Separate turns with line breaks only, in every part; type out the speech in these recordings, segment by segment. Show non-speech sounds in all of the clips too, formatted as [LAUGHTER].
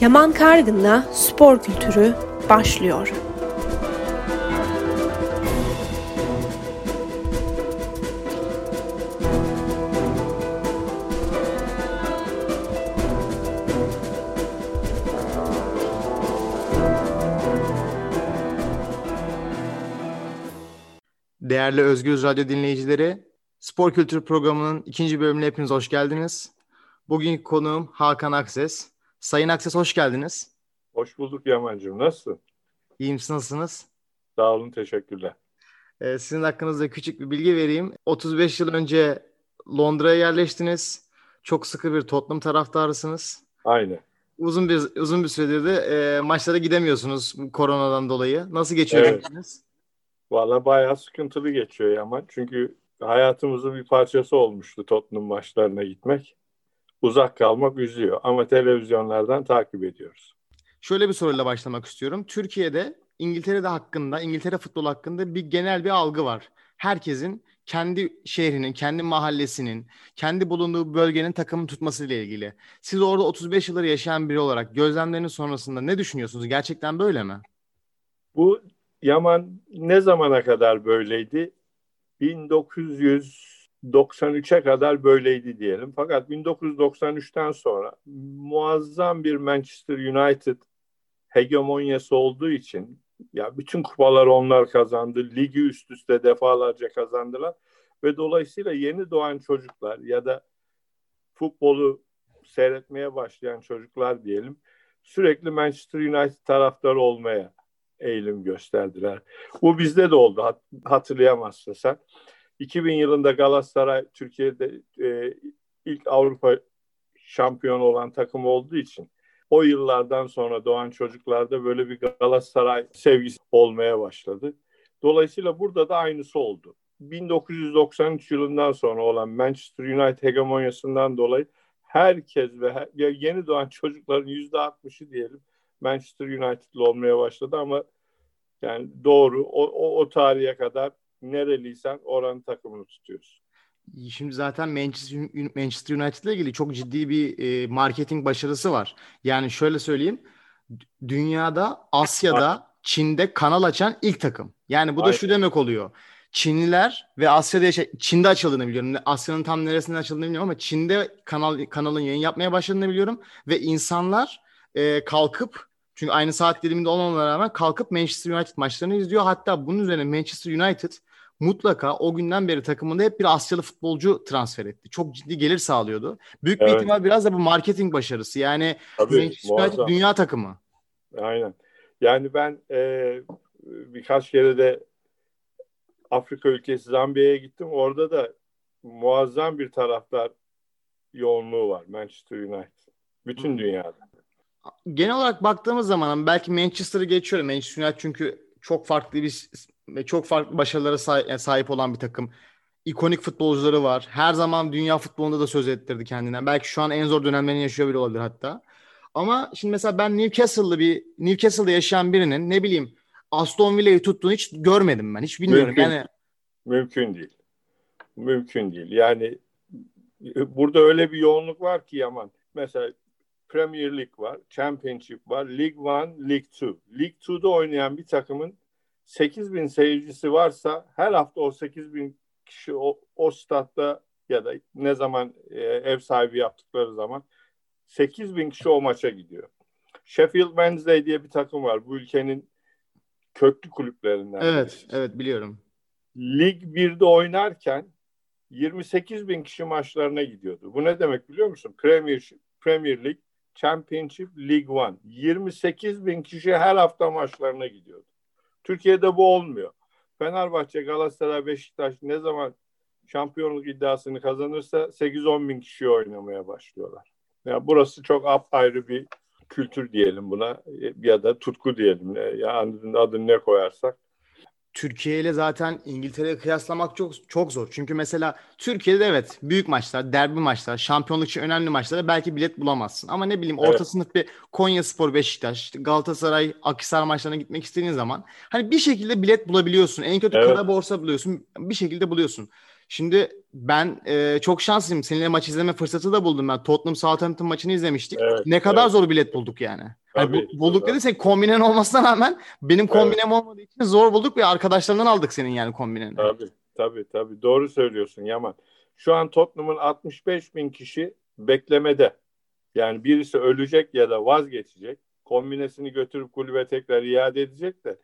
Yaman Kargın'la spor kültürü başlıyor.
Değerli Özgür Radyo dinleyicileri, Spor Kültürü programının ikinci bölümüne hepiniz hoş geldiniz. Bugün konuğum Hakan Akses. Sayın Akses hoş geldiniz.
Hoş bulduk Yaman'cığım. Nasılsın?
İyiyim, siz nasılsınız?
Sağ olun, teşekkürler.
Ee, sizin hakkınızda küçük bir bilgi vereyim. 35 yıl önce Londra'ya yerleştiniz. Çok sıkı bir Tottenham taraftarısınız.
Aynen.
Uzun bir uzun bir süredir de e, maçlara gidemiyorsunuz koronadan dolayı. Nasıl geçiyor
Evet. Valla bayağı sıkıntılı geçiyor Yaman. Çünkü hayatımızın bir parçası olmuştu Tottenham maçlarına gitmek. Uzak kalmak üzüyor ama televizyonlardan takip ediyoruz.
Şöyle bir soruyla başlamak istiyorum. Türkiye'de İngiltere'de hakkında, İngiltere futbolu hakkında bir genel bir algı var. Herkesin kendi şehrinin, kendi mahallesinin, kendi bulunduğu bölgenin takımını tutmasıyla ilgili. Siz orada 35 yıldır yaşayan biri olarak gözlemleriniz sonrasında ne düşünüyorsunuz? Gerçekten böyle mi?
Bu Yaman ne zamana kadar böyleydi? 1993'e kadar böyleydi diyelim. Fakat 1993'ten sonra muazzam bir Manchester United hegemonyası olduğu için ya bütün kupaları onlar kazandı. Ligi üst üste defalarca kazandılar ve dolayısıyla yeni doğan çocuklar ya da futbolu seyretmeye başlayan çocuklar diyelim sürekli Manchester United taraftarı olmaya eğilim gösterdiler. Bu bizde de oldu hat- hatırlayamazsın sen. 2000 yılında Galatasaray Türkiye'de e, ilk Avrupa şampiyonu olan takım olduğu için o yıllardan sonra doğan çocuklarda böyle bir Galatasaray sevgisi olmaya başladı. Dolayısıyla burada da aynısı oldu. 1993 yılından sonra olan Manchester United hegemonyasından dolayı herkes ve her- yeni doğan çocukların yüzde 60'ı diyelim Manchester United'lı olmaya başladı ama yani doğru o, o, o tarihe kadar nereliysen oranın takımını tutuyorsun.
Şimdi zaten Manchester, United ile ilgili çok ciddi bir e, marketing başarısı var. Yani şöyle söyleyeyim. Dünyada, Asya'da, Çin'de kanal açan ilk takım. Yani bu da
Aynen.
şu demek oluyor. Çinliler ve Asya'da yaşayan, Çin'de açıldığını biliyorum. Asya'nın tam neresinden açıldığını bilmiyorum ama Çin'de kanal kanalın yayın yapmaya başladığını biliyorum. Ve insanlar e, kalkıp çünkü aynı saat diliminde olmamalarına rağmen kalkıp Manchester United maçlarını izliyor. Hatta bunun üzerine Manchester United mutlaka o günden beri takımında hep bir Asyalı futbolcu transfer etti. Çok ciddi gelir sağlıyordu. Büyük bir
Evet.
ihtimal biraz da bu marketing başarısı. Yani
Tabii,
dünya takımı.
Aynen. Yani ben e, birkaç kere de Afrika ülkesi Zambiya'ya gittim. Orada da muazzam bir taraftar yoğunluğu var Manchester United. Bütün
Hı.
dünyada.
Genel olarak baktığımız zaman belki Manchester'ı geçiyorum. Manchester United çünkü çok farklı bir ve çok farklı başarılara sahip, sahip olan bir takım. İkonik futbolcuları var. Her zaman dünya futbolunda da söz ettirdi kendinden. Belki şu an en zor dönemlerini yaşıyor bile olabilir hatta. Ama şimdi mesela ben Newcastle'lı bir Newcastle'da yaşayan birinin ne bileyim Aston Villa'yı tuttuğunu hiç görmedim ben. Hiç bilmiyorum.
Mümkün.
Yani
Mümkün değil. Mümkün değil. Yani e, burada öyle bir yoğunluk var ki Yaman. Mesela Premier League var, Championship var, League One, League Two. League Two'da oynayan bir takımın 8 bin seyircisi varsa her hafta o 8 bin kişi o, o statta ya da ne zaman e, ev sahibi yaptıkları zaman 8 bin kişi o maça gidiyor. Sheffield Wednesday diye bir takım var. Bu ülkenin köklü kulüplerinden.
evet,
birisi.
evet biliyorum.
Lig 1'de oynarken 28 bin kişi maçlarına gidiyordu. Bu ne demek biliyor musun? Premier, Premier League, Championship, League One. 28 bin kişi her hafta maçlarına gidiyordu. Türkiye'de bu olmuyor. Fenerbahçe, Galatasaray, Beşiktaş ne zaman şampiyonluk iddiasını kazanırsa 8-10 bin kişi oynamaya başlıyorlar. Ya burası çok apayrı bir kültür diyelim buna ya da tutku diyelim. Ya adını, adını ne koyarsak.
Türkiye ile zaten İngiltere'ye kıyaslamak çok çok zor. Çünkü mesela Türkiye'de evet büyük maçlar, derbi maçlar, şampiyonluk için önemli maçlara belki bilet bulamazsın. Ama ne bileyim orta
Evet.
sınıf bir Konya Spor, Beşiktaş, Galatasaray, Akhisar maçlarına gitmek istediğin zaman hani bir şekilde bilet bulabiliyorsun. En kötü
Evet.
kara borsa buluyorsun. Bir şekilde buluyorsun. Şimdi ben e, çok şanslıyım. Seninle maç izleme fırsatı da buldum ben. Tottenham Southampton maçını izlemiştik.
Evet,
ne kadar
evet.
zor bilet bulduk yani. Hani
Tabii,
bu, bulduk
tabii.
dediysek kombinen olmasına rağmen benim kombinem olmadığı için zor bulduk ve arkadaşlarından aldık senin yani kombineni.
Tabii tabii tabii doğru söylüyorsun Yaman. Şu an Tottenham'ın 65 bin kişi beklemede. Yani birisi ölecek ya da vazgeçecek. Kombinesini götürüp kulübe tekrar iade edecek de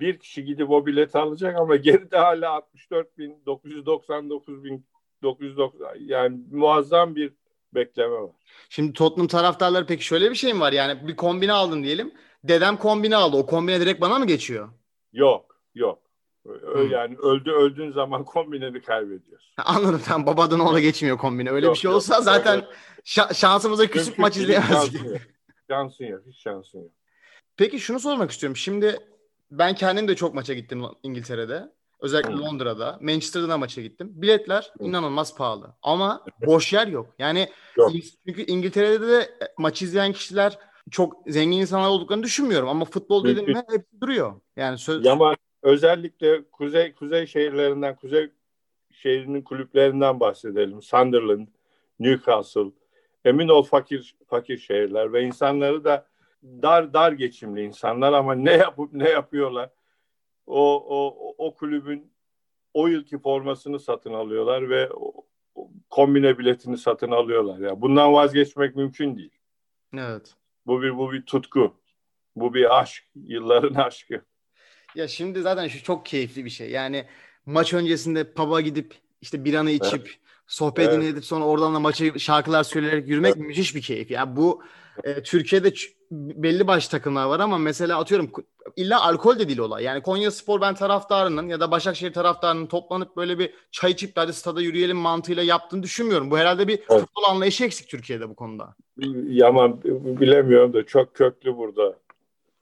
bir kişi gidip o bileti alacak ama [LAUGHS] geride hala 64 bin 999 bin 990 yani muazzam bir bekleme var.
Şimdi Tottenham taraftarları peki şöyle bir şey mi var? Yani bir kombine aldın diyelim. Dedem kombine aldı. O kombine direkt bana mı geçiyor?
Yok yok. Ö-
Hmm.
Yani öldü öldüğün zaman [LAUGHS] kombineni kaybediyorsun.
Anladım tamam babadan oğla geçmiyor kombine. Öyle
Yok,
bir şey
yok.
olsa zaten şa- şansımıza küsüp
Mümkün
maç izleyemezdik.
Şansın yok. Şansın yok. Hiç şansın yok.
Peki şunu sormak istiyorum. Şimdi ben kendim de çok maça gittim İngiltere'de. Özellikle. Londra'da. Manchester'da da maça gittim. Biletler inanılmaz pahalı. Ama boş yer yok. Yani
Yok.
çünkü İngiltere'de de maç izleyen kişiler çok zengin insanlar olduklarını düşünmüyorum. Ama futbol mi hepsi duruyor. Yani söz...
Ama özellikle kuzey kuzey şehirlerinden, kuzey şehrinin kulüplerinden bahsedelim. Sunderland, Newcastle. Emin ol fakir fakir şehirler ve insanları da dar dar geçimli insanlar ama ne yapıp ne yapıyorlar? O o o kulübün o yılki formasını satın alıyorlar ve kombine biletini satın alıyorlar. Ya bundan vazgeçmek mümkün değil.
Evet.
Bu bir bu bir tutku. Bu bir aşk, yılların aşkı.
Ya şimdi zaten şu çok keyifli bir şey. Yani maç öncesinde pub'a gidip işte bir anı içip sohbetini
Evet.
edip sonra oradan da maçı şarkılar söyleyerek yürümek müthiş bir keyif. Yani bu e, Türkiye'de ç- belli başlı takımlar var ama mesela atıyorum illa alkol de değil olay. Yani Konya Spor ben taraftarının ya da Başakşehir taraftarının toplanıp böyle bir çay içip de hadi stada yürüyelim mantığıyla yaptığını düşünmüyorum. Bu herhalde bir
Evet.
futbol anlayışı eksik Türkiye'de bu konuda.
Yaman bilemiyorum da çok köklü burada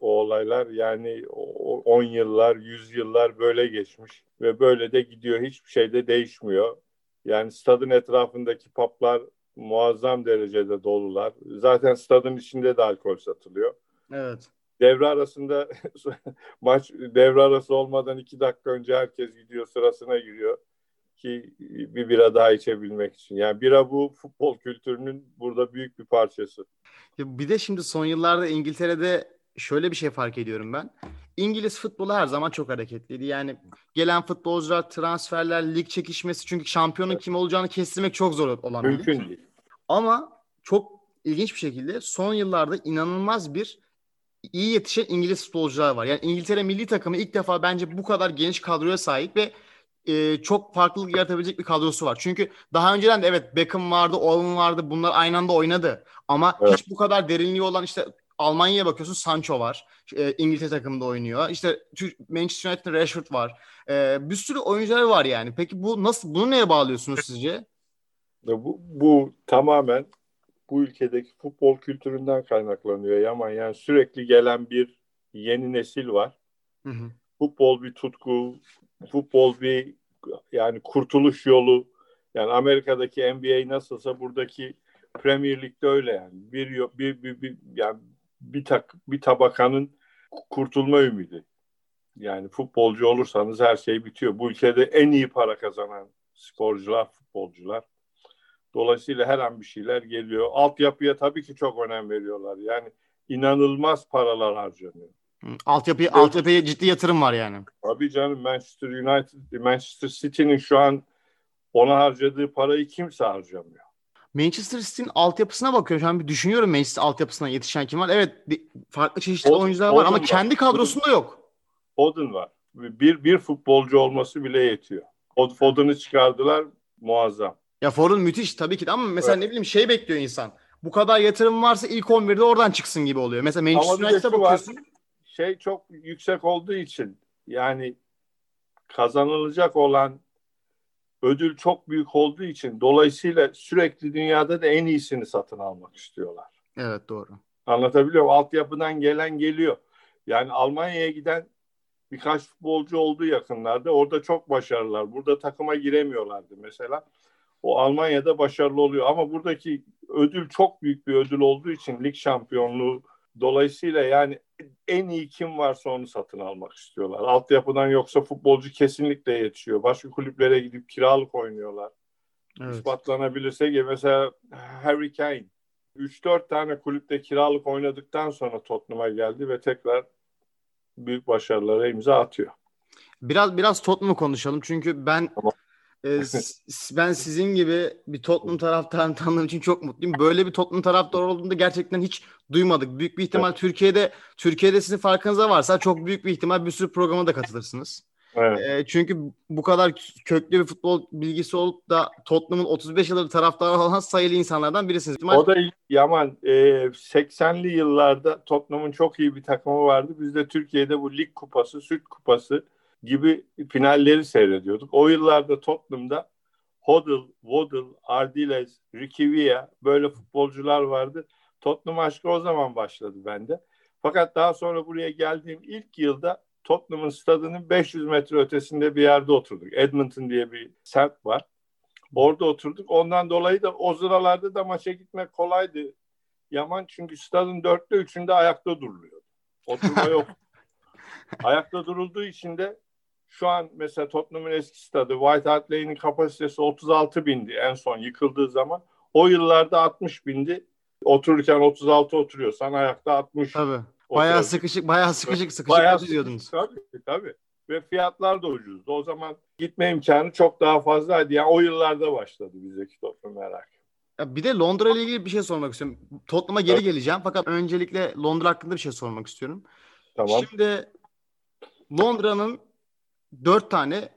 o olaylar. Yani 10 yıllar, 100 yıllar böyle geçmiş ve böyle de gidiyor. Hiçbir şey de değişmiyor. Yani stadın etrafındaki paplar muazzam derecede dolular. Zaten stadın içinde de alkol satılıyor.
Evet.
Devre arasında [LAUGHS] maç devre arası olmadan iki dakika önce herkes gidiyor sırasına giriyor ki bir bira daha içebilmek için. Yani bira bu futbol kültürünün burada büyük bir parçası.
Bir de şimdi son yıllarda İngiltere'de şöyle bir şey fark ediyorum ben. İngiliz futbolu her zaman çok hareketliydi. Yani gelen futbolcular, transferler, lig çekişmesi çünkü şampiyonun kim olacağını kestirmek çok zor olan bir.
Mümkün değil.
Ama çok ilginç bir şekilde son yıllarda inanılmaz bir iyi yetişen İngiliz futbolcular var. Yani İngiltere milli takımı ilk defa bence bu kadar geniş kadroya sahip ve e, çok farklılık yaratabilecek bir kadrosu var. Çünkü daha önceden de evet Beckham vardı, Owen vardı. Bunlar aynı anda oynadı. Ama
Evet.
hiç bu kadar derinliği olan işte Almanya'ya bakıyorsun Sancho var. E, İngiltere takımında oynuyor. İşte Manchester United'da Rashford var. E, bir sürü oyuncular var yani. Peki bu nasıl bunu neye bağlıyorsunuz sizce?
Bu, bu tamamen bu ülkedeki futbol kültüründen kaynaklanıyor Yaman. Yani sürekli gelen bir yeni nesil var.
Hı hı.
Futbol bir tutku, futbol bir yani kurtuluş yolu. Yani Amerika'daki NBA nasılsa buradaki Premier Lig'de öyle yani. Bir bir bir, bir yani bir tak bir tabakanın kurtulma ümidi. Yani futbolcu olursanız her şey bitiyor. Bu ülkede en iyi para kazanan sporcular, futbolcular. Dolayısıyla her an bir şeyler geliyor. Altyapıya tabii ki çok önem veriyorlar. Yani inanılmaz paralar harcanıyor.
Altyapıya, altyapıya ciddi yatırım var yani.
Tabii canım Manchester United, Manchester City'nin şu an ona harcadığı parayı kimse harcamıyor.
Manchester City'nin altyapısına bakıyorum. Şu an bir düşünüyorum Manchester altyapısına yetişen kim var. Evet farklı çeşitli
Odin-
oyuncular var
Odin
ama
var.
kendi kadrosunda yok.
Foden var. Bir, bir futbolcu olması bile yetiyor. Foden'ı çıkardılar muazzam.
Ya Ford'un müthiş tabii ki de ama mesela
Evet.
ne bileyim şey bekliyor insan. Bu kadar yatırım varsa ilk 11'de oradan çıksın gibi oluyor. Mesela Manchester United'a
var.
bakıyorsun.
Şey çok yüksek olduğu için yani kazanılacak olan ödül çok büyük olduğu için dolayısıyla sürekli dünyada da en iyisini satın almak istiyorlar.
Evet doğru.
Anlatabiliyor muyum? Altyapıdan gelen geliyor. Yani Almanya'ya giden birkaç futbolcu oldu yakınlarda. Orada çok başarılılar. Burada takıma giremiyorlardı mesela. O Almanya'da başarılı oluyor. Ama buradaki ödül çok büyük bir ödül olduğu için lig şampiyonluğu dolayısıyla yani en iyi kim varsa onu satın almak istiyorlar. Altyapıdan yoksa futbolcu kesinlikle yetişiyor. Başka kulüplere gidip kiralık oynuyorlar. Evet. İspatlanabilirse ki mesela Harry Kane 3-4 tane kulüpte kiralık oynadıktan sonra Tottenham'a geldi ve tekrar büyük başarılara imza atıyor.
Biraz biraz Tottenham'ı konuşalım çünkü ben tamam. [LAUGHS] e, ben sizin gibi bir Tottenham taraftarını tanıdığım için çok mutluyum. Böyle bir Tottenham taraftarı olduğunda gerçekten hiç duymadık. Büyük bir ihtimal evet. Türkiye'de Türkiye'de sizin farkınıza varsa çok büyük bir ihtimal bir sürü programa da katılırsınız. Evet. E, çünkü bu kadar köklü bir futbol bilgisi olup da Tottenham'ın 35 yıldır taraftarı olan sayılı insanlardan birisiniz.
O da Yaman e, 80'li yıllarda Tottenham'ın çok iyi bir takımı vardı. Biz de Türkiye'de bu lig kupası, süt kupası gibi finalleri seyrediyorduk. O yıllarda Tottenham'da Hoddle, Waddle, Ardiles, Ricky Villa böyle futbolcular vardı. Tottenham aşkı o zaman başladı bende. Fakat daha sonra buraya geldiğim ilk yılda Tottenham'ın stadının 500 metre ötesinde bir yerde oturduk. Edmonton diye bir semt var. Orada oturduk. Ondan dolayı da o sıralarda da maça gitmek kolaydı. Yaman çünkü stadın dörtte üçünde ayakta duruluyor. Oturma [LAUGHS] yok. ayakta durulduğu için de şu an mesela Tottenham'ın eski stadı White Hart Lane'in kapasitesi 36 bindi en son yıkıldığı zaman. O yıllarda 60 bindi. Otururken 36 oturuyorsan ayakta 60.
Tabii. Bayağı sıkışık, bayağı sıkışık sıkışık bayağı oturuyordunuz.
Tabii tabii. Ve fiyatlar da ucuzdu. O zaman gitme imkanı çok daha fazlaydı. Yani o yıllarda başladı bizdeki Tottenham merak.
Ya bir de Londra ile ilgili bir şey sormak istiyorum. Tottenham'a geri evet. geleceğim. Fakat öncelikle Londra hakkında bir şey sormak istiyorum. Tamam. Şimdi Londra'nın dört tane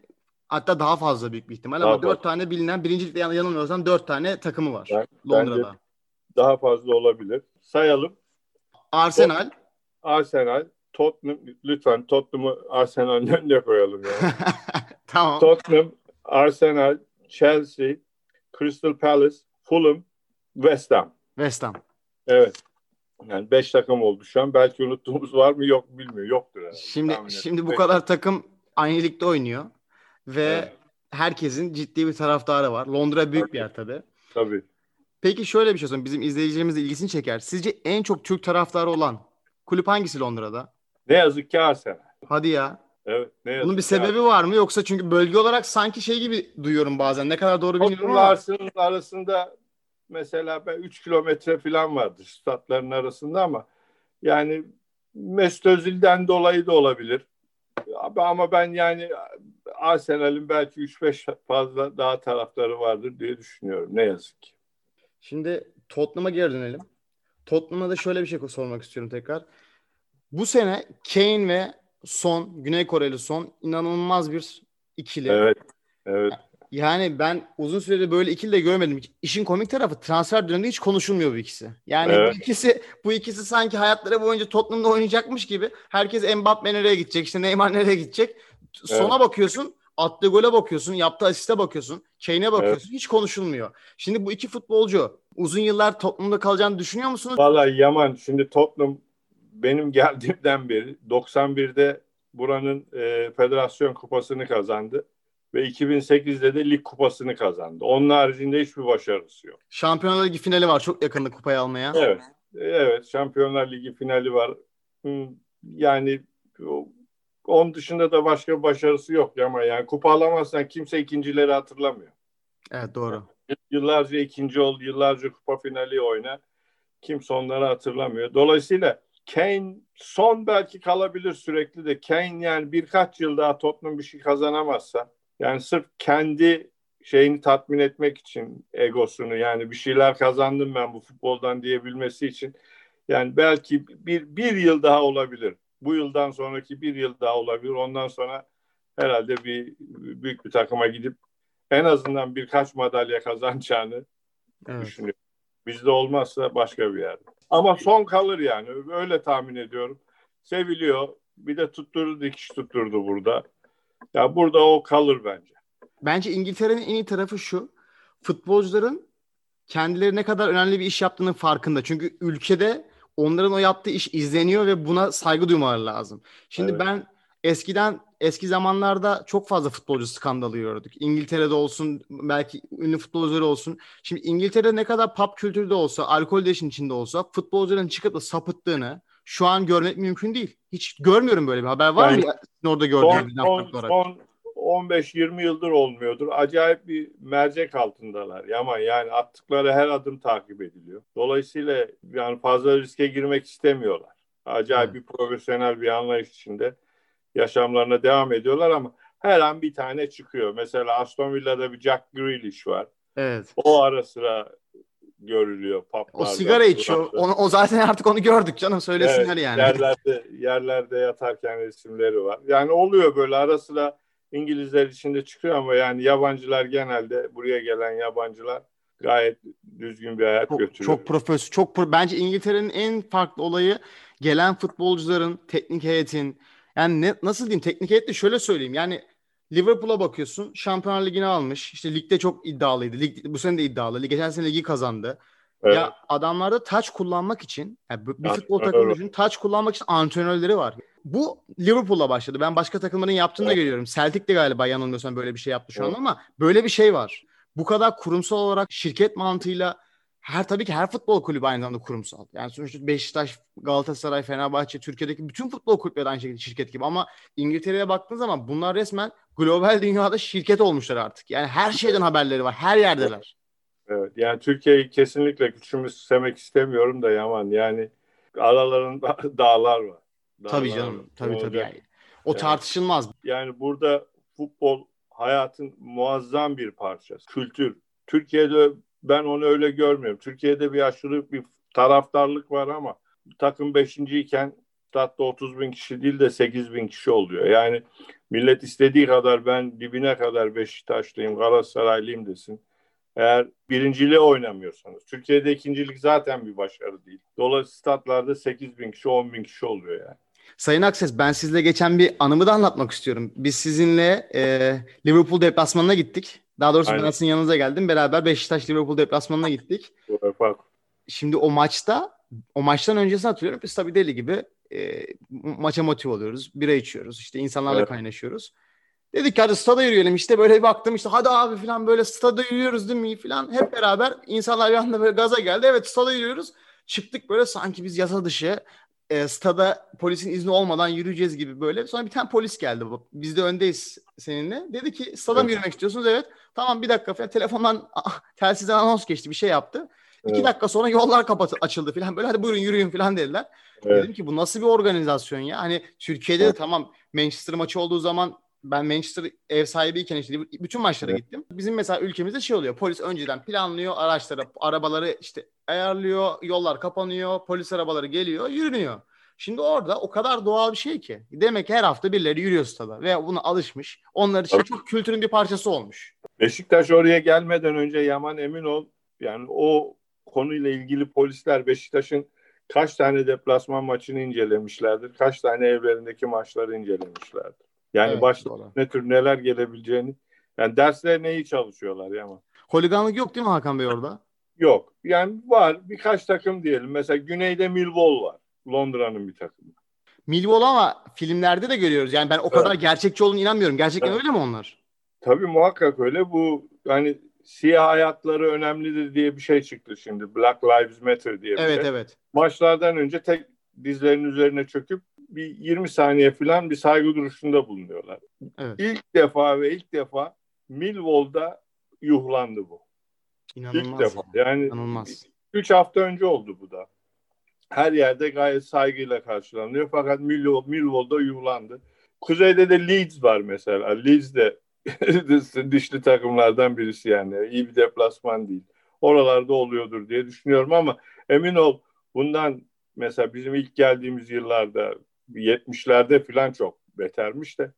hatta daha fazla büyük bir ihtimal daha ama dört tane bilinen birincilikle yanılmıyorsam dört tane takımı var ben, Londra'da.
Daha fazla olabilir. Sayalım.
Arsenal.
Arsenal, Tottenham, lütfen Tottenham'ı Arsenal'ın önüne koyalım yani. [LAUGHS]
tamam.
Tottenham, Arsenal, Chelsea, Crystal Palace, Fulham, West Ham.
West Ham.
Evet. Yani beş takım oldu şu an. Belki unuttuğumuz var mı yok bilmiyor. Yoktur herhalde.
Şimdi şimdi bu kadar takım aynı ligde oynuyor ve evet. herkesin ciddi bir taraftarı var. Londra büyük bir yer tabii.
Tabii.
Peki şöyle bir şey sorayım. Bizim izleyicilerimiz de ilgisini çeker. Sizce en çok Türk taraftarı olan kulüp hangisi Londra'da?
Ne yazık ki Arsenal.
Hadi ya.
Evet. Ne yazık
Bunun bir sebebi Arsenal. var mı? Yoksa çünkü bölge olarak sanki şey gibi duyuyorum bazen. Ne kadar doğru bilmiyorum ama.
Arsenal'ın arasında mesela ben 3 kilometre falan vardır statların arasında ama yani Mesut Özil'den dolayı da olabilir. Ama ben yani Arsenal'in belki 3-5 fazla daha taraftarı vardır diye düşünüyorum. Ne yazık ki.
Şimdi Tottenham'a geri dönelim. Tottenham'a da şöyle bir şey sormak istiyorum tekrar. Bu sene Kane ve Son, Güney Koreli Son inanılmaz bir ikili.
Evet. Evet.
Yani ben uzun süredir böyle ikili de görmedim. İşin komik tarafı transfer döneminde hiç konuşulmuyor bu ikisi. Yani evet. bu ikisi bu ikisi sanki hayatları boyunca Tottenham'da oynayacakmış gibi. Herkes Mbappe nereye gidecek, işte Neymar nereye gidecek. Sona evet. bakıyorsun, attığı gole bakıyorsun, yaptığı asiste bakıyorsun, Kane'e bakıyorsun. Evet. Hiç konuşulmuyor. Şimdi bu iki futbolcu uzun yıllar Tottenham'da kalacağını düşünüyor musunuz?
Vallahi Yaman şimdi Tottenham benim geldiğimden beri 91'de buranın e, federasyon kupasını kazandı ve 2008'de de lig kupasını kazandı. Onun haricinde hiçbir başarısı yok.
Şampiyonlar Ligi finali var çok yakında kupayı almaya.
Evet. Evet, Şampiyonlar Ligi finali var. Yani onun dışında da başka bir başarısı yok ama yani kupa alamazsan kimse ikincileri hatırlamıyor.
Evet doğru.
Yıllarca ikinci oldu, yıllarca kupa finali oyna. Kimse onları hatırlamıyor. Dolayısıyla Kane son belki kalabilir sürekli de Kane yani birkaç yıl daha Tottenham bir şey kazanamazsa yani sırf kendi şeyini tatmin etmek için egosunu yani bir şeyler kazandım ben bu futboldan diyebilmesi için yani belki bir, bir yıl daha olabilir. Bu yıldan sonraki bir yıl daha olabilir. Ondan sonra herhalde bir büyük bir takıma gidip en azından birkaç madalya kazanacağını evet. düşünüyorum. Bizde olmazsa başka bir yerde. Ama son kalır yani. Öyle tahmin ediyorum. Seviliyor. Bir de tutturdu dikiş tutturdu burada. Ya burada o kalır bence.
Bence İngiltere'nin en iyi tarafı şu. Futbolcuların kendileri ne kadar önemli bir iş yaptığının farkında. Çünkü ülkede onların o yaptığı iş izleniyor ve buna saygı duymaları lazım. Şimdi evet. ben eskiden eski zamanlarda çok fazla futbolcu skandalı gördük. İngiltere'de olsun belki ünlü futbolcuları olsun. Şimdi İngiltere'de ne kadar pub kültürü de olsa, alkol de işin içinde olsa futbolcuların çıkıp da sapıttığını, şu an görmek mümkün değil. Hiç görmüyorum böyle bir haber var
Yani
mı? Sizin orada
Son,
gördüğünüz
son,
olarak.
son 15-20 yıldır olmuyordur. Acayip bir mercek altındalar. Yaman yani attıkları her adım takip ediliyor. Dolayısıyla yani fazla riske girmek istemiyorlar. Acayip
Evet.
bir profesyonel bir anlayış içinde yaşamlarına devam ediyorlar ama her an bir tane çıkıyor. Mesela Aston Villa'da bir Jack Grealish var.
Evet.
O ara sıra görülüyor
O
publarda.
sigara içiyor. Onu, o zaten artık onu gördük canım söylesinler
Evet,
yani.
Yerlerde, yerlerde yatarken resimleri var. Yani oluyor böyle ara sıra İngilizler içinde çıkıyor ama yani yabancılar genelde buraya gelen yabancılar gayet düzgün bir hayat
Çok,
götürüyor.
çok profesyonel. Çok pro- bence İngiltere'nin en farklı olayı gelen futbolcuların, teknik heyetin yani ne, nasıl diyeyim teknik heyet de şöyle söyleyeyim. Yani Liverpool'a bakıyorsun. Şampiyonlar Ligi'ni almış. İşte ligde çok iddialıydı. Lig, bu sene de iddialı. Geçen sene ligi kazandı.
Evet.
Ya adamlarda taç kullanmak için yani bir
Antrenör
futbol takımı düşün taç kullanmak için antrenörleri var. Bu Liverpool'la başladı. Ben başka takımların yaptığını da
Evet.
görüyorum. Celtic de galiba yanılmıyorsam böyle bir şey yaptı şu an
Evet.
ama böyle bir şey var. Bu kadar kurumsal olarak şirket mantığıyla her tabii ki her futbol kulübü aynı zamanda kurumsal. Yani sonuçta Beşiktaş, Galatasaray, Fenerbahçe, Türkiye'deki bütün futbol kulüpleri de aynı şekilde şirket gibi. Ama İngiltere'ye baktığın zaman bunlar resmen global [LAUGHS] dünyada şirket olmuşlar artık. Yani her şeyden haberleri var. Her yerdeler.
Evet. Yani Türkiye'yi kesinlikle küçümsemek istemiyorum da Yaman. Yani aralarında [LAUGHS] dağlar var.
Tabii
Dağlar var.
canım. Tabii
Ne
tabii.
olacak?
Yani. O
Yani-
tartışılmaz.
Yani burada futbol hayatın muazzam bir parçası. Kültür. Türkiye'de ben onu öyle görmüyorum. Türkiye'de bir aşırı bir taraftarlık var ama takım beşinciyken statta 30 bin kişi değil de 8 bin kişi oluyor. Yani millet istediği kadar ben dibine kadar Beşiktaşlıyım, Galatasaraylıyım desin. Eğer birinciliğe oynamıyorsanız. Türkiye'de ikincilik zaten bir başarı değil. Dolayısıyla statlarda 8 bin kişi, 10 bin kişi oluyor yani.
Sayın Akses ben sizle geçen bir anımı da anlatmak istiyorum. Biz sizinle e, Liverpool deplasmanına gittik. Daha doğrusu
Aynen.
ben sizin yanınıza geldim. Beraber Beşiktaş Liverpool deplasmanına gittik.
Bu fark.
Şimdi o maçta o maçtan öncesini hatırlıyorum. Biz tabii deli gibi e, maça motive oluyoruz. Bira içiyoruz. işte insanlarla
Evet.
kaynaşıyoruz. Dedik ki hadi stada yürüyelim işte böyle bir baktım işte hadi abi falan böyle stada yürüyoruz değil mi falan. Hep beraber insanlar bir anda böyle gaza geldi. Evet stada yürüyoruz. Çıktık böyle sanki biz yasa dışı e, stada polisin izni olmadan yürüyeceğiz gibi böyle. Sonra bir tane polis geldi. Biz de öndeyiz seninle. Dedi ki stada mı
Evet.
yürümek istiyorsunuz? Evet. Tamam bir dakika falan. Telefondan telsizden anons geçti bir şey yaptı. İki
Evet.
dakika sonra yollar kapatı açıldı falan böyle hadi buyurun yürüyün falan dediler.
Evet.
Dedim ki bu nasıl bir organizasyon ya? Hani Türkiye'de de
Evet.
tamam Manchester maçı olduğu zaman ben Manchester ev sahibiyken işte bütün maçlara
Evet.
gittim. Bizim mesela ülkemizde şey oluyor. Polis önceden planlıyor araçları, arabaları işte ayarlıyor, yollar kapanıyor, polis arabaları geliyor, yürünüyor. Şimdi orada o kadar doğal bir şey ki. Demek ki her hafta birileri yürüyor stada ve buna alışmış. Onlar için çok kültürün bir parçası olmuş.
Beşiktaş oraya gelmeden önce Yaman emin ol yani o konuyla ilgili polisler Beşiktaş'ın kaç tane deplasman maçını incelemişlerdir. Kaç tane evlerindeki maçları incelemişlerdir. Yani
Evet,
başta
doğru.
ne tür neler gelebileceğini yani derslerine iyi çalışıyorlar Yaman.
Holiganlık yok değil mi Hakan Bey orada? [LAUGHS]
Yok. Yani var birkaç takım diyelim. Mesela güneyde Millwall var. Londra'nın bir takımı.
Millwall ama filmlerde de görüyoruz. Yani ben o kadar
Evet.
gerçekçi olduğunu inanmıyorum. Gerçekten
Evet.
öyle mi onlar?
Tabii muhakkak öyle. Bu yani siyah hayatları önemlidir diye bir şey çıktı şimdi. Black Lives Matter diye bir
Evet
şey.
evet.
maçlardan önce tek dizlerinin üzerine çöküp bir 20 saniye falan bir saygı duruşunda bulunuyorlar.
Evet.
İlk defa ve ilk defa Millwall'da yuhlandı bu.
İnanılmaz.
ilk defa. Yani
İnanılmaz.
3 hafta önce oldu bu da. Her yerde gayet saygıyla karşılanıyor fakat Millwall, Millwall'da yuhlandı. Kuzeyde de Leeds var mesela. Leeds de [LAUGHS] dişli takımlardan birisi yani. İyi bir deplasman değil. Oralarda oluyordur diye düşünüyorum ama emin ol bundan mesela bizim ilk geldiğimiz yıllarda 70'lerde falan çok betermiş de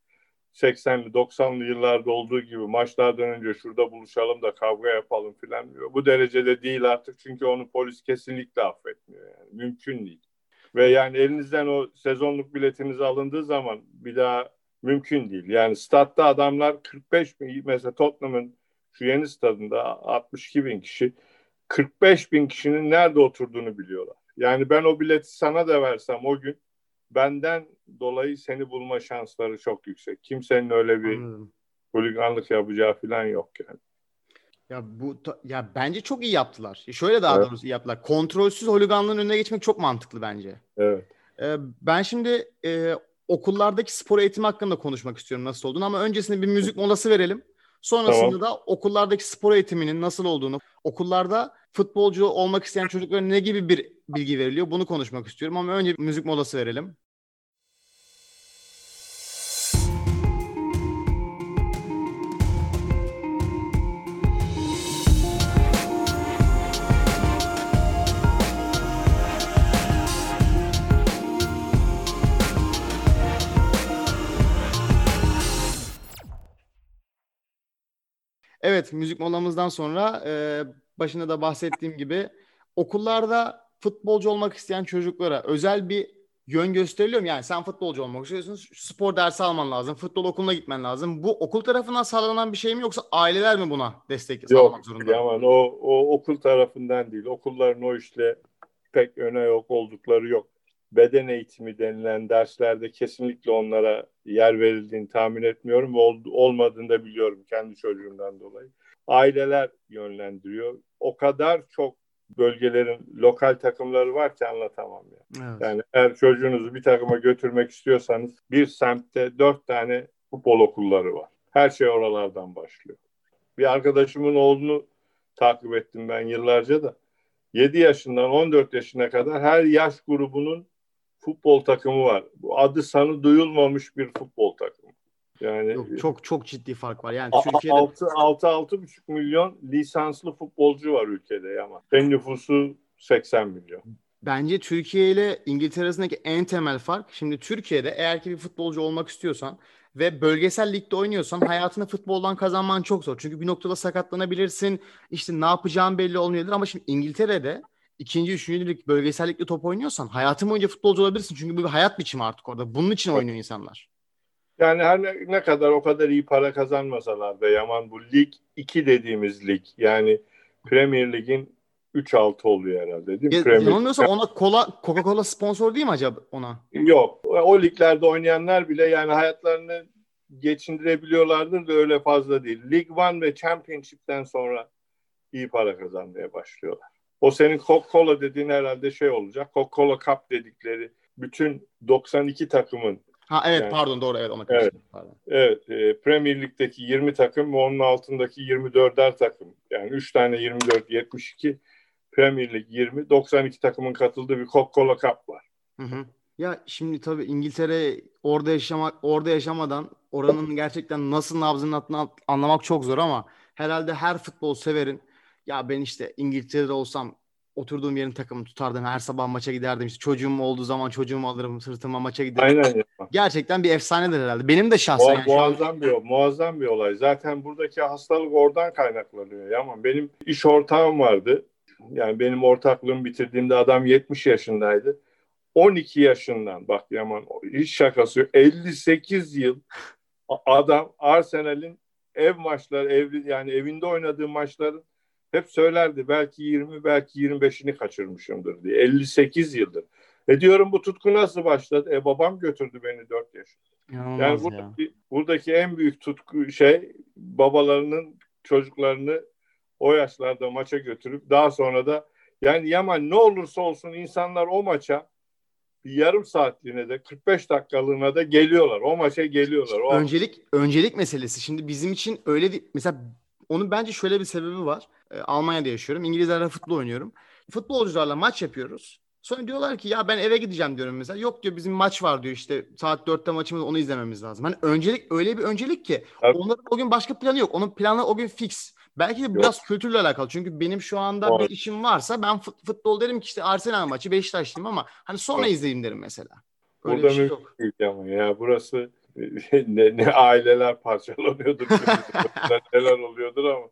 80'li 90'lı yıllarda olduğu gibi maçlardan önce şurada buluşalım da kavga yapalım falan diyor. Bu derecede değil artık çünkü onu polis kesinlikle affetmiyor yani. Mümkün değil. Ve yani elinizden o sezonluk biletiniz alındığı zaman bir daha mümkün değil. Yani statta adamlar 45 bin mesela Tottenham'ın şu yeni stadında 62 bin kişi 45 bin kişinin nerede oturduğunu biliyorlar. Yani ben o bileti sana da versem o gün benden dolayı seni bulma şansları çok yüksek. Kimsenin öyle bir
Anladım.
holiganlık yapacağı falan yok yani.
Ya bu ya bence çok iyi yaptılar. Şöyle daha
Evet.
doğrusu iyi yaptılar. Kontrolsüz holiganlığın önüne geçmek çok mantıklı bence.
Evet.
Ee, ben şimdi e, okullardaki spor eğitimi hakkında konuşmak istiyorum nasıl olduğunu ama öncesinde bir müzik molası verelim. Sonrasında tamam. da okullardaki spor eğitiminin nasıl olduğunu, okullarda futbolcu olmak isteyen çocuklara ne gibi bir bilgi veriliyor bunu konuşmak istiyorum ama önce bir müzik molası verelim. Evet, müzik molamızdan sonra e, başında da bahsettiğim gibi okullarda futbolcu olmak isteyen çocuklara özel bir yön gösteriliyor mu? Yani sen futbolcu olmak istiyorsun, spor dersi alman lazım, futbol okuluna gitmen lazım. Bu okul tarafından sağlanan bir şey mi yoksa aileler mi buna destek yok, sağlamak zorunda?
Yok, aman o, o okul tarafından değil. Okulların o işte pek öne yok oldukları yok beden eğitimi denilen derslerde kesinlikle onlara yer verildiğini tahmin etmiyorum ol, olmadığını da biliyorum kendi çocuğumdan dolayı. Aileler yönlendiriyor. O kadar çok bölgelerin lokal takımları var ki anlatamam ya. Evet. Yani eğer çocuğunuzu bir takıma götürmek istiyorsanız bir semtte dört tane futbol okulları var. Her şey oralardan başlıyor. Bir arkadaşımın oğlunu takip ettim ben yıllarca da. 7 yaşından 14 yaşına kadar her yaş grubunun futbol takımı var. Bu adı sanı duyulmamış bir futbol takımı.
Yani Yok, çok çok ciddi fark var. Yani
Türkiye'de 6 6 6,5 milyon lisanslı futbolcu var ülkede ama en nüfusu 80 milyon.
Bence Türkiye ile İngiltere arasındaki en temel fark şimdi Türkiye'de eğer ki bir futbolcu olmak istiyorsan ve bölgesel ligde oynuyorsan hayatını futboldan kazanman çok zor. Çünkü bir noktada sakatlanabilirsin. İşte ne yapacağın belli olmayabilir ama şimdi İngiltere'de ikinci, üçüncü lig bölgesellikle top oynuyorsan hayatın boyunca futbolcu olabilirsin. Çünkü bu bir hayat biçimi artık orada. Bunun için oynuyor insanlar.
Yani her ne, ne kadar o kadar iyi para kazanmasalar da Yaman bu lig 2 dediğimiz lig. Yani Premier Lig'in 3-6 oluyor herhalde değil mi? Ya,
yanılmıyorsam ona kola, Coca-Cola sponsor değil mi acaba ona?
Yok. O liglerde oynayanlar bile yani hayatlarını geçindirebiliyorlardır da öyle fazla değil. Lig One ve Championship'ten sonra iyi para kazanmaya başlıyorlar. O senin Coca-Cola dediğin herhalde şey olacak. Coca-Cola Cup dedikleri bütün 92 takımın
Ha evet yani, pardon doğru evet ona
Evet, pardon. evet e, Premier Lig'deki 20 takım ve onun altındaki 24'er takım. Yani 3 tane 24 72 Premier Lig 20 92 takımın katıldığı bir Coca-Cola Cup var.
Hı hı. Ya şimdi tabii İngiltere orada yaşamak orada yaşamadan oranın gerçekten nasıl nabzının attığını anlamak çok zor ama herhalde her futbol severin ya ben işte İngiltere'de olsam oturduğum yerin takımını tutardım. Her sabah maça giderdim. İşte çocuğum olduğu zaman çocuğumu alırım sırtıma maça giderim.
Aynen.
Gerçekten bir efsanedir herhalde. Benim de şahsen.
Mu- yani muazzam an... bir muazzam bir olay. Zaten buradaki hastalık oradan kaynaklanıyor. Yaman benim iş ortağım vardı. Yani benim ortaklığımı bitirdiğimde adam 70 yaşındaydı. 12 yaşından bak Yaman hiç şakası yok. 58 yıl adam Arsenal'in ev maçları ev yani evinde oynadığı maçların hep söylerdi belki 20 belki 25'ini kaçırmışımdır diye. 58 yıldır. E diyorum bu tutku nasıl başladı? E babam götürdü beni 4 yaşında. yani buradaki, ya. buradaki en büyük tutku şey babalarının çocuklarını o yaşlarda maça götürüp daha sonra da yani Yaman ne olursa olsun insanlar o maça bir yarım saatliğine de 45 dakikalığına da geliyorlar. O maça geliyorlar. O
öncelik öncelik meselesi. Şimdi bizim için öyle bir mesela onun bence şöyle bir sebebi var. E, Almanya'da yaşıyorum. İngilizlerle futbol oynuyorum. Futbolcularla maç yapıyoruz. Sonra diyorlar ki ya ben eve gideceğim diyorum mesela. Yok diyor bizim maç var diyor işte saat dörtte maçımız onu izlememiz lazım. Hani öncelik öyle bir öncelik ki evet. onların o gün başka planı yok. Onun planı o gün fix. Belki de biraz yok. kültürle alakalı. Çünkü benim şu anda evet. bir işim varsa ben fut, futbol derim ki işte Arsenal maçı Beşiktaşlıyım ama hani sonra evet. izleyeyim derim mesela.
Öyle Burada bir şey yok. ama ya burası [LAUGHS] ne, ne aileler parçalanıyordur. [LAUGHS] neler oluyordur ama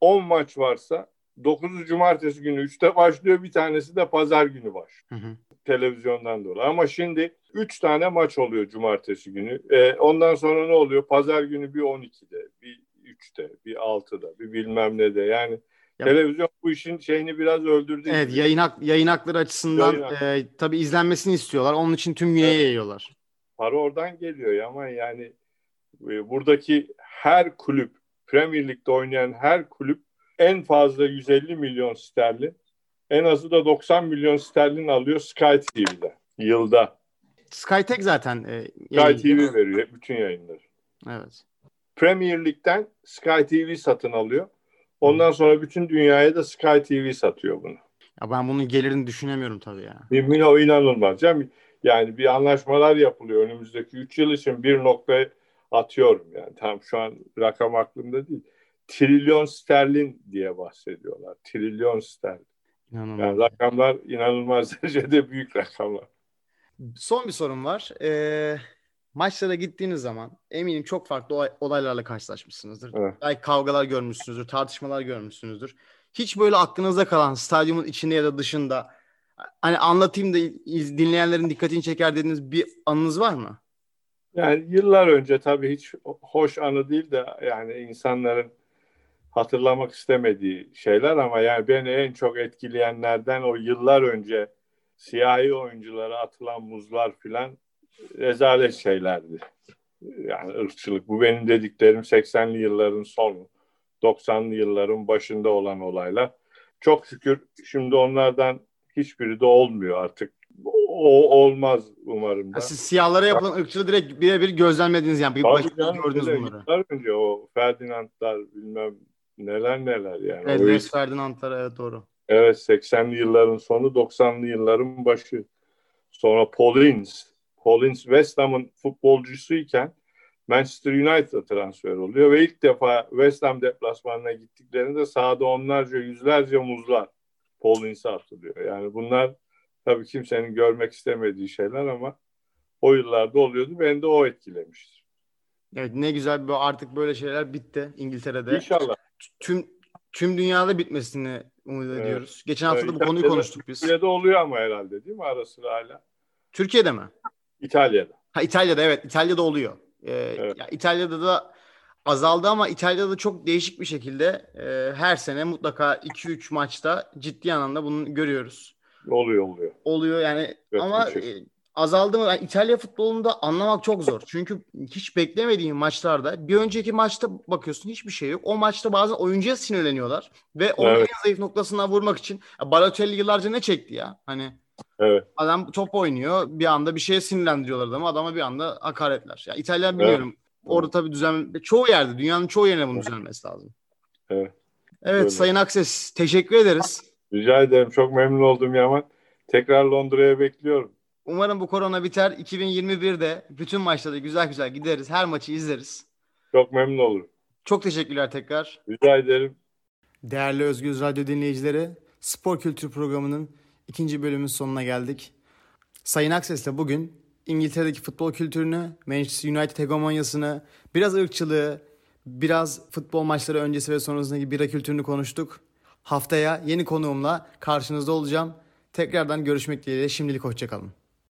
10 maç varsa 9'u cumartesi günü 3'te başlıyor. Bir tanesi de pazar günü baş. Hı hı. Televizyondan dolayı. Ama şimdi 3 tane maç oluyor cumartesi günü. E, ondan sonra ne oluyor? Pazar günü bir 12'de, bir 3'te, bir 6'da, bir bilmem ne de. Yani ya, televizyon bu işin şeyini biraz öldürdü.
Evet, gibi. yayın, hak, yayın hakları açısından yayın hak. e, tabii izlenmesini istiyorlar. Onun için tüm güneye evet. yayıyorlar.
Para oradan geliyor ama yani e, buradaki her kulüp Premier Lig'de oynayan her kulüp en fazla 150 milyon sterlin, en azı da 90 milyon sterlin alıyor Sky TV'de. Yılda.
SkyTech zaten e,
Sky. TV veriyor bütün yayınları.
Evet.
Premier Lig'den Sky TV satın alıyor. Ondan sonra bütün dünyaya da Sky TV satıyor bunu.
Ya ben bunun gelirini düşünemiyorum tabii ya.
Bir o inanılmaz. canım. Yani bir anlaşmalar yapılıyor önümüzdeki 3 yıl için bir noktaya atıyorum yani. Tam şu an rakam aklımda değil. Trilyon sterlin diye bahsediyorlar. Trilyon sterlin.
İnanılmaz.
Yani rakamlar inanılmaz [LAUGHS] derecede büyük rakamlar.
Son bir sorum var. Ee, maçlara gittiğiniz zaman eminim çok farklı olay- olaylarla karşılaşmışsınızdır.
Evet.
Belki kavgalar görmüşsünüzdür, tartışmalar görmüşsünüzdür. Hiç böyle aklınızda kalan stadyumun içinde ya da dışında hani anlatayım da iz- dinleyenlerin dikkatini çeker dediğiniz bir anınız var mı?
Yani yıllar önce tabii hiç hoş anı değil de yani insanların hatırlamak istemediği şeyler ama yani beni en çok etkileyenlerden o yıllar önce siyahi oyunculara atılan muzlar filan rezalet şeylerdi. Yani ırkçılık. Bu benim dediklerim 80'li yılların sonu, 90'lı yılların başında olan olaylar. Çok şükür şimdi onlardan hiçbiri de olmuyor artık. O olmaz umarım da.
Siz siyahlara yapılan ırkçılığı direkt birebir gözlemlediniz yani. Bir başta gördünüz bunları.
Önce o Ferdinandlar bilmem neler neler yani.
Evet, West Ferdinand'lar evet doğru.
Evet 80'li yılların sonu 90'lı yılların başı. Sonra Paulins. Paulins West Ham'ın futbolcusuyken Manchester United'a transfer oluyor ve ilk defa West Ham deplasmanına gittiklerinde sahada onlarca yüzlerce muzlar Paulins'e atılıyor. Yani bunlar tabii kimsenin görmek istemediği şeyler ama o yıllarda oluyordu. Beni de o etkilemiştir.
Evet ne güzel artık böyle şeyler bitti İngiltere'de.
İnşallah.
Tüm tüm dünyada bitmesini umut
Evet.
ediyoruz. Geçen hafta da bu konuyu
İtalya'da-
konuştuk biz.
Türkiye'de oluyor ama herhalde değil mi ara sıra hala?
Türkiye'de mi?
İtalya'da.
Ha İtalya'da evet İtalya'da oluyor. Ee,
Evet.
ya İtalya'da da azaldı ama İtalya'da da çok değişik bir şekilde e, her sene mutlaka 2-3 maçta ciddi anlamda bunu görüyoruz.
Oluyor oluyor.
Oluyor yani
Evet,
ama
şey.
e, azaldı mı? Yani İtalya futbolunda anlamak çok zor. Çünkü hiç beklemediğin maçlarda bir önceki maçta bakıyorsun hiçbir şey yok. O maçta bazen oyuncuya sinirleniyorlar ve onun
Evet.
en zayıf noktasına vurmak için Balotelli yıllarca ne çekti ya? Hani
Evet.
Adam top oynuyor. Bir anda bir şeye sinirlendiriyorlar adamı. Adama bir anda hakaretler. Ya İtalyan biliyorum. Orada tabii düzen çoğu yerde dünyanın çoğu yerine bunun düzelmesi lazım.
Evet.
Evet
Öyle.
Sayın Akses teşekkür ederiz.
Rica ederim. Çok memnun oldum Yaman. Tekrar Londra'ya bekliyorum.
Umarım bu korona biter. 2021'de bütün maçlarda güzel güzel gideriz. Her maçı izleriz.
Çok memnun olurum.
Çok teşekkürler tekrar.
Rica ederim.
Değerli Özgür Radyo dinleyicileri, Spor Kültür Programı'nın ikinci bölümün sonuna geldik. Sayın Akses'le bugün İngiltere'deki futbol kültürünü, Manchester United hegemonyasını, biraz ırkçılığı, biraz futbol maçları öncesi ve sonrasındaki bira kültürünü konuştuk. Haftaya yeni konuğumla karşınızda olacağım. Tekrardan görüşmek dileğiyle şimdilik hoşçakalın.